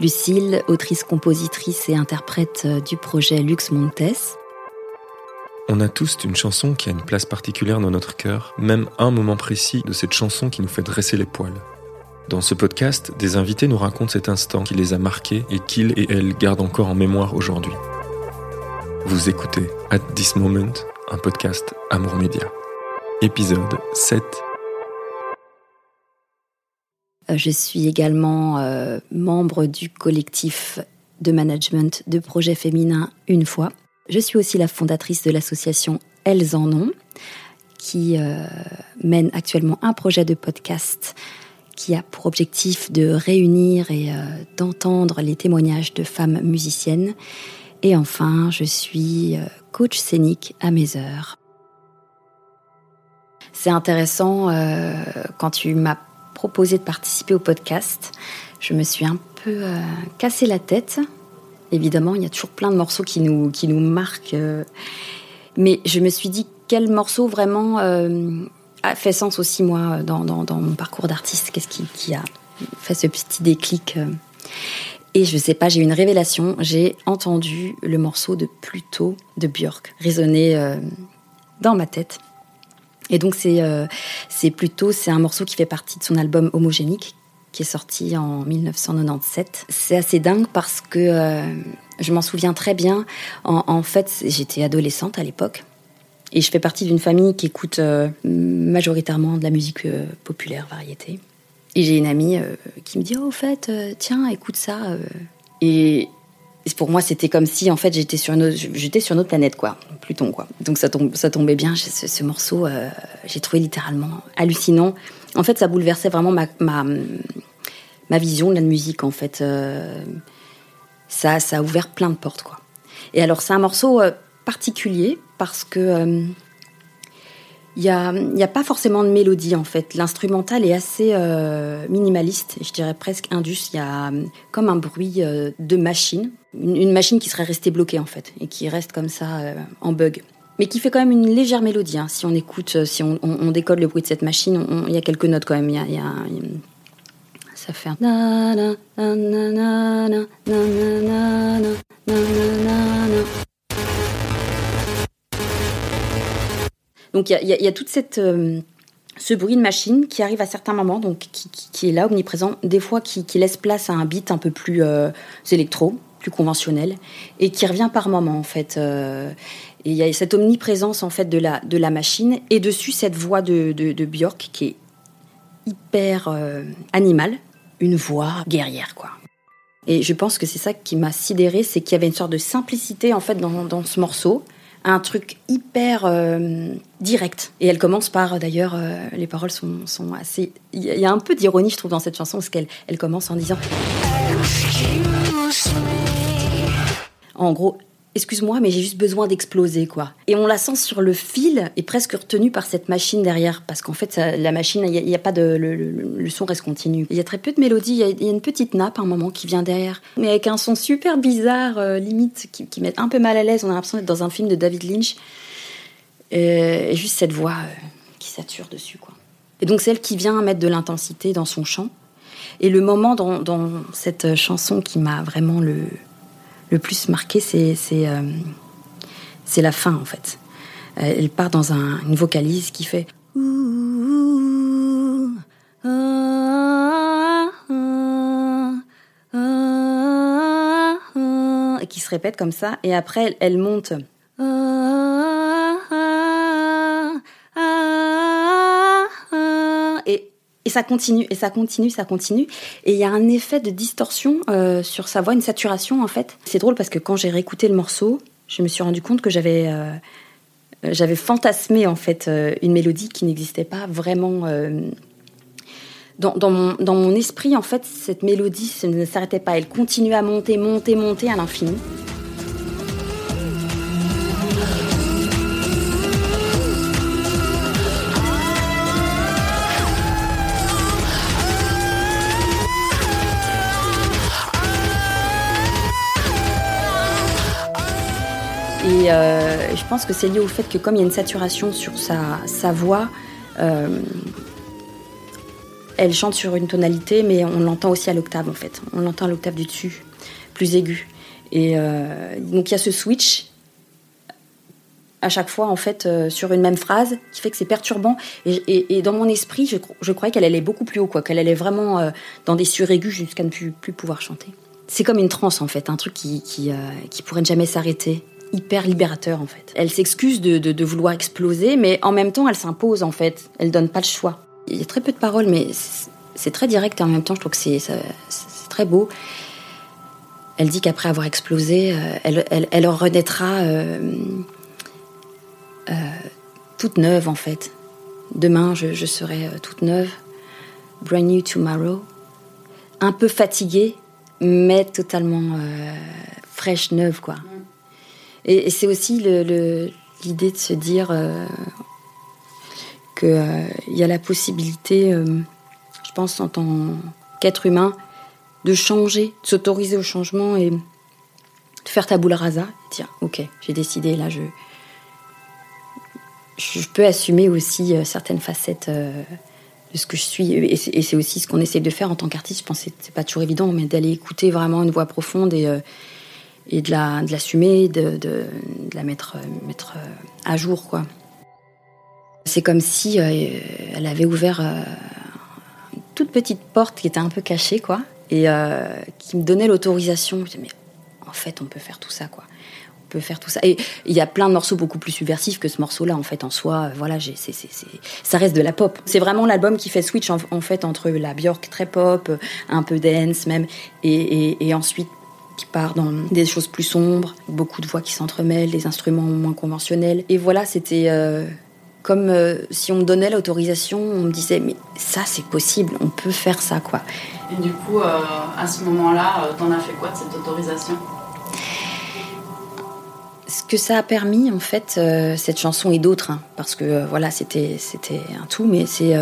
Lucille, autrice, compositrice et interprète euh, du projet Lux Montes. On a tous une chanson qui a une place particulière dans notre cœur, même un moment précis de cette chanson qui nous fait dresser les poils. Dans ce podcast, des invités nous racontent cet instant qui les a marqués et qu'ils et elles gardent encore en mémoire aujourd'hui. Vous écoutez At This Moment, un podcast Amour Média. Épisode 7. Euh, je suis également euh, membre du collectif de management de projets féminins Une fois. Je suis aussi la fondatrice de l'association Elles en ont, qui euh, mène actuellement un projet de podcast qui a pour objectif de réunir et d'entendre les témoignages de femmes musiciennes. Et enfin, je suis coach scénique à mes heures. C'est intéressant quand tu m'as proposé de participer au podcast. Je me suis un peu euh, cassé la tête. Évidemment, il y a toujours plein de morceaux qui nous, qui nous marquent. Euh, mais je me suis dit quel morceau vraiment euh, a fait sens aussi, moi, dans, mon parcours d'artiste. Qu'est-ce qui, a fait ce petit déclic et je sais pas, j'ai eu une révélation. J'ai entendu le morceau de Pluto de Björk résonner dans ma tête. Et donc c'est euh, c'est plutôt c'est un morceau qui fait partie de son album Homogénique qui est sorti en 1997. C'est assez dingue parce que euh, je m'en souviens très bien. En, fait, j'étais adolescente à l'époque et je fais partie d'une famille qui écoute euh, majoritairement de la musique populaire, variété. Et j'ai une amie qui me dit, oh, au fait, tiens, écoute ça. Et, pour moi, c'était comme si, en fait, j'étais sur une autre, planète, quoi, Pluton, quoi. Donc ça, tombait bien. Ce, morceau, euh, j'ai trouvé littéralement hallucinant. En fait, ça bouleversait vraiment ma, vision de la musique, en fait. Euh, ça, a ouvert plein de portes, quoi. Et alors, c'est un morceau euh, particulier parce que il n'y a, pas forcément de mélodie en fait. L'instrumental est assez minimaliste, je dirais presque indus. Il y a comme un bruit de machine, une, machine qui serait restée bloquée en fait et qui reste comme ça en bug. Mais qui fait quand même une légère mélodie. Hein. Si on écoute, si on, on, décode le bruit de cette machine, il y a quelques notes quand même. Il y a, ça fait. Donc il y, a, toute cette euh, ce bruit de machine qui arrive à certains moments, donc qui, est là omniprésent, des fois qui, laisse place à un beat un peu plus euh, électro, plus conventionnel, et qui revient par moments en fait. Euh, et il y a cette omniprésence en fait de la de la machine et dessus cette voix de, de, Björk qui est hyper animale, une voix guerrière quoi. Et je pense que c'est ça qui m'a sidéré, c'est qu'il y avait une sorte de simplicité en fait dans, dans ce morceau un truc hyper euh, direct. Et elle commence par, d'ailleurs, euh, les paroles sont, sont assez... Il y, a un peu d'ironie, je trouve, dans cette chanson, parce qu'elle elle commence en disant... En gros, excuse-moi, mais j'ai juste besoin d'exploser, quoi. Et on la sent sur le fil et presque retenue par cette machine derrière, parce qu'en fait, la machine, il n'y a, pas de. Le, son reste continu. Il y a très peu de mélodie, il y, a une petite nappe à un moment qui vient derrière, mais avec un son super bizarre, euh, limite, qui, met un peu mal à l'aise. On a l'impression d'être dans un film de David Lynch. Et, juste cette voix euh, qui sature dessus, quoi. Et donc, celle qui vient mettre de l'intensité dans son chant. Et le moment dans, cette chanson qui m'a vraiment le, le plus marqué, c'est euh, la fin en fait. Euh, elle part dans un, une vocalise qui fait et qui se répète comme ça et après elle monte Et ça continue, et ça continue, ça continue. Et il y a un effet de distorsion euh, sur sa voix, une saturation en fait. C'est drôle parce que quand j'ai réécouté le morceau, je me suis rendu compte que j'avais euh, fantasmé en fait euh, une mélodie qui n'existait pas vraiment. Dans, dans, mon, dans mon esprit, en fait, cette mélodie ne s'arrêtait pas. Elle continuait à monter, monter, monter à l'infini. Pense que c'est lié au fait que comme il y a une saturation sur sa, voix, euh, elle chante sur une tonalité, mais on l'entend aussi à l'octave en fait. On l'entend à l'octave du dessus, plus aigu. Et euh, donc il y a ce switch à chaque fois en fait euh, sur une même phrase qui fait que c'est perturbant. Et, dans mon esprit, je, croyais qu'elle allait beaucoup plus haut, qu'elle allait vraiment dans des suraigus jusqu'à ne plus, pouvoir chanter. C'est comme une transe en fait, un truc qui pourrait ne jamais s'arrêter hyper libérateur en fait. Elle s'excuse de, vouloir exploser, mais en même temps elle s'impose en fait. Elle donne pas le choix. Il y a très peu de paroles, mais c'est très direct et en même temps je trouve que c'est très beau. Elle dit qu'après avoir explosé, euh, elle, elle, renaîtra euh, euh, toute neuve en fait. Demain, je serai toute neuve. Brand new tomorrow. Un peu fatiguée, mais totalement fraîche, neuve quoi. Et, c'est aussi l'idée de se dire euh, qu'il euh, y a la possibilité, euh, je pense, en tant qu'être humain, de changer, de s'autoriser au changement et de faire ta boule rasa dire ok, j'ai décidé, là je, je peux assumer aussi certaines facettes de ce que je suis. Et c'est aussi ce qu'on essaie de faire en tant qu'artiste. Je pense que c'est pas toujours évident, mais d'aller écouter vraiment une voix profonde et et de la de l'assumer, de, de, la mettre mettre euh, à jour quoi. C'est comme si euh, elle avait ouvert euh, une toute petite porte qui était un peu cachée quoi et qui me donnait l'autorisation. Je mais en fait on peut faire tout ça quoi. On peut faire tout ça. Et il y a plein de morceaux beaucoup plus subversifs que ce morceau-là en fait en soi. Voilà, c'est, c'est, ça reste de la pop. C'est vraiment l'album qui fait switch en, fait entre la Björk très pop, un peu dance même, et ensuite qui part dans des choses plus sombres, beaucoup de voix qui s'entremêlent, des instruments moins conventionnels. Et voilà, c'était euh, comme euh, si on me donnait l'autorisation, on me disait mais ça c'est possible, on peut faire ça quoi. Et du coup, euh, à ce moment-là, t'en as fait quoi de cette autorisation? Ce que ça a permis en fait cette chanson et d'autres hein, parce que voilà c'était c'était un tout mais c'est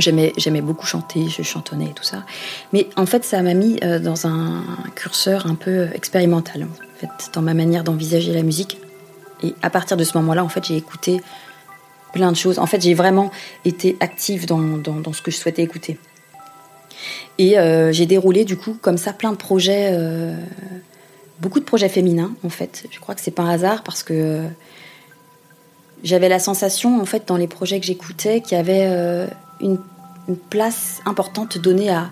J'aimais, j'aimais beaucoup chanter, je chantonnais et tout ça. Mais en fait, ça m'a mis euh, dans un curseur un peu expérimental, en fait, dans ma manière d'envisager la musique. Et à partir de ce moment-là, en fait, j'ai écouté plein de choses. En fait, j'ai vraiment été active dans, dans, ce que je souhaitais écouter. Et euh, j'ai déroulé, du coup, comme ça, plein de projets, euh, beaucoup de projets féminins, en fait. Je crois que c'est pas un hasard parce que j'avais la sensation, en fait, dans les projets que j'écoutais, qu'il y avait une, place importante donnée à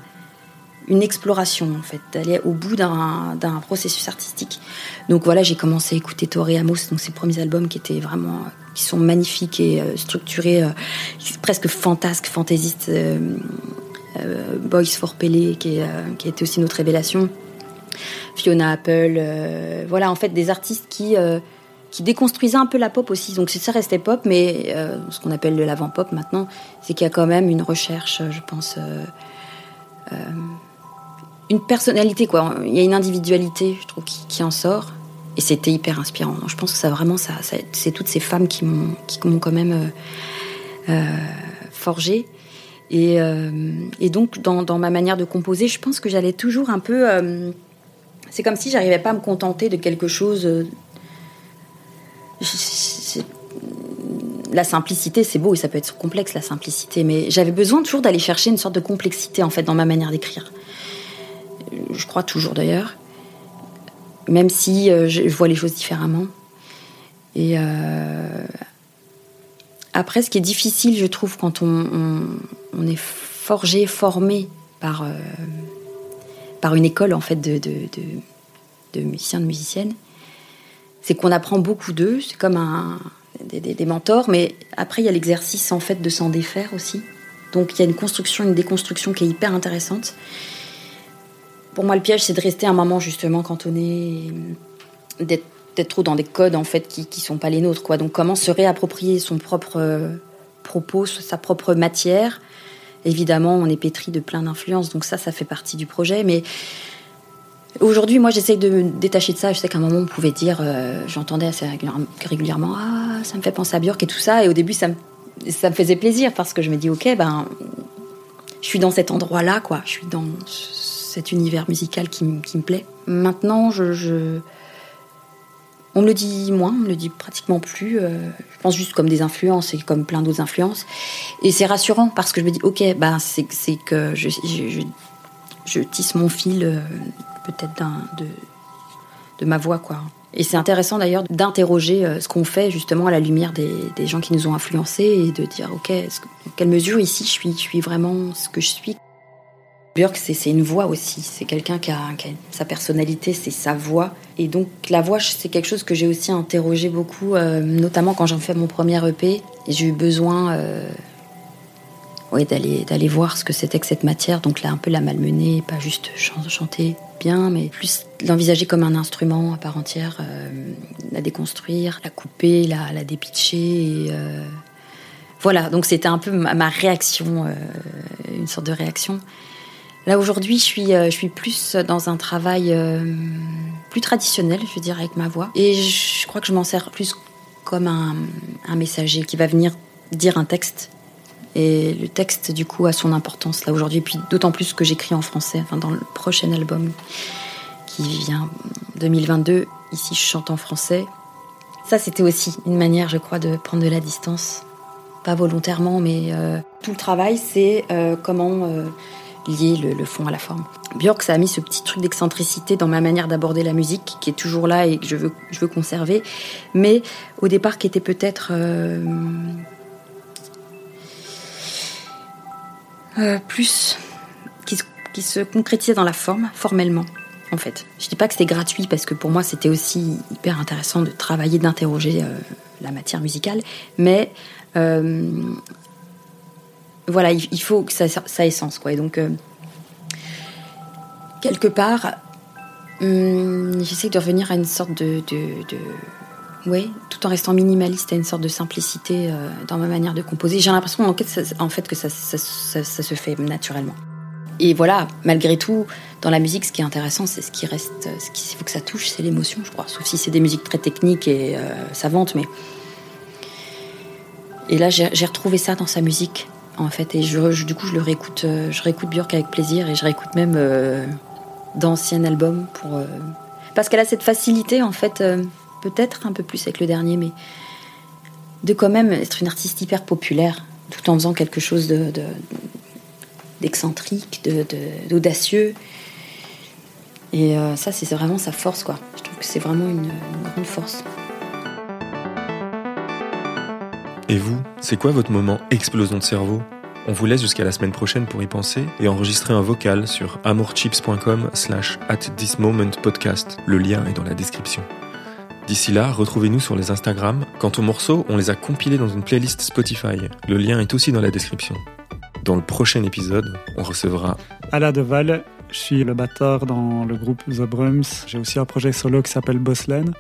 une exploration en fait, d'aller au bout d'un processus artistique. Donc voilà, j'ai commencé à écouter Torre Amos, donc ses premiers albums qui étaient vraiment, qui sont magnifiques et euh, structurés, euh, presque fantasques, fantaisistes. Euh, Boys for Pele, qui, qui a été aussi notre révélation. Fiona Apple, voilà en fait des artistes qui qui déconstruisait un peu la pop aussi. Donc ça restait pop, mais euh, ce qu'on appelle le l'avant-pop maintenant, c'est qu'il y a quand même une recherche, je pense, euh, euh, une personnalité quoi. Il y a une individualité, je trouve, qui, en sort. Et c'était hyper inspirant. Je pense que ça vraiment, ça, c'est toutes ces femmes qui m'ont, qui m'ont quand même forgé. Et, et donc dans, dans, ma manière de composer, je pense que j'allais toujours un peu. c'est comme si j'arrivais pas à me contenter de quelque chose la simplicité, c'est beau et ça peut être complexe la simplicité, mais j'avais besoin toujours d'aller chercher une sorte de complexité en fait dans ma manière d'écrire. Je crois toujours d'ailleurs, même si euh, je vois les choses différemment. Et euh, après, ce qui est difficile, je trouve, quand on, est forgé, formé par euh, par une école en fait de, de, de musiciens, de musiciennes, c'est qu'on apprend beaucoup d'eux. C'est comme des, mentors, mais après il y a l'exercice en fait de s'en défaire aussi. Donc il y a une construction, une déconstruction qui est hyper intéressante. Pour moi, le piège, c'est de rester un moment justement cantonné, d'être trop dans des codes en fait qui, qui sont pas les nôtres. Donc comment se réapproprier son propre euh, propos, sa propre matière? Évidemment, on est pétri de plein d'influences, donc ça, ça fait partie du projet. Mais Aujourd'hui, moi, j'essaye de me détacher de ça. Je sais qu'à un moment, on pouvait dire, euh, j'entendais assez régulièrement, ah, ça me fait penser à Björk et tout ça. Et au début, ça me, ça me faisait plaisir parce que je me dis, ok, ben, je suis dans cet endroit-là, quoi. Je suis dans cet univers musical qui, qui me plaît. Maintenant, je, On me le dit moins, on me le dit pratiquement plus. euh, je pense juste comme des influences et comme plein d'autres influences. Et c'est rassurant parce que je me dis, ok, bah, c'est que je tisse mon fil euh, peut-être de, de ma voix, quoi. Et c'est intéressant d'ailleurs d'interroger euh, ce qu'on fait justement à la lumière des, des gens qui nous ont influencés et de dire, ok, que- quelle mesure ici je suis, je suis vraiment ce que je suis? Björk, c'est une voix aussi. C'est quelqu'un qui a, sa personnalité, c'est sa voix. Et donc la voix, c'est quelque chose que j'ai aussi interrogé beaucoup, euh, notamment quand j'en fais mon premier EP. J'ai eu besoin euh, ouais, d'aller d'aller voir ce que c'était que cette matière. Donc là, un peu la malmener, pas juste chan- chanter bien, mais plus l'envisager comme un instrument à part entière, euh, la déconstruire, la couper, la, la dépitcher. Euh, voilà, donc c'était un peu ma, réaction, euh, une sorte de réaction. Là aujourd'hui, je suis, je suis plus dans un travail plus traditionnel, je veux dire, avec ma voix. Et je crois que je m'en sers plus comme un, un messager qui va venir dire un texte. Et le texte, du coup, a son importance là aujourd'hui. Puis d'autant plus que j'écris en français, enfin, dans le prochain album qui vient 2022. Ici, je chante en français. Ça, c'était aussi une manière, je crois, de prendre de la distance. Pas volontairement, mais euh, tout le travail, c'est euh, comment euh, lier le, le fond à la forme. Björk, ça a mis ce petit truc d'excentricité dans ma manière d'aborder la musique, qui est toujours là et que je veux, je veux conserver, mais au départ qui était peut-être euh, plus qui se, qui se concrétisait dans la forme, formellement. En fait, je dis pas que c'était gratuit parce que pour moi c'était aussi hyper intéressant de travailler, d'interroger euh, la matière musicale, mais euh, voilà, il, faut que ça, ait sens, quoi. Et donc, quelque part, hum, j'essaie de revenir à une sorte de- ouais, tout en restant minimaliste, à une sorte de simplicité euh, dans ma manière de composer. J'ai l'impression, en que ça, se fait naturellement. Et voilà, malgré tout, dans la musique, ce qui est intéressant, c'est ce qui reste, ce qu'il faut que ça touche, c'est l'émotion, je crois. Sauf si c'est des musiques très techniques et euh, savantes, mais et là, j'ai retrouvé ça dans sa musique, en fait. Et du coup, je le réécoute, euh, je réécoute Björk avec plaisir et je réécoute même euh, d'anciens albums pour euh, parce qu'elle a cette facilité, en fait, euh, peut-être un peu plus avec le dernier, mais de quand même être une artiste hyper populaire, tout en faisant quelque chose de de- d'excentrique, de, de- d'audacieux. Et euh, ça, c'est vraiment sa force, quoi. Je trouve que c'est vraiment une, une grande force. Et vous, c'est quoi votre moment explosion de cerveau? On vous laisse jusqu'à la semaine prochaine pour y penser et enregistrer un vocal sur amourchips.com slash at this moment podcast. Le lien est dans la description. D'ici là, retrouvez-nous sur les Instagram. Quant aux morceaux, on les a compilés dans une playlist Spotify. Le lien est aussi dans la description. Dans le prochain épisode, on recevra Ala Deval, je suis le batteur dans le groupe The Brums. J'ai aussi un projet solo qui s'appelle Bosslen.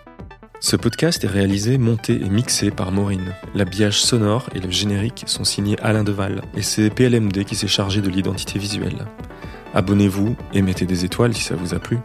Ce podcast est réalisé, monté et mixé par Maureen. L'habillage sonore et le générique sont signés Alain Deval et c'est PLMD qui s'est chargé de l'identité visuelle. Abonnez-vous et mettez des étoiles si ça vous a plu.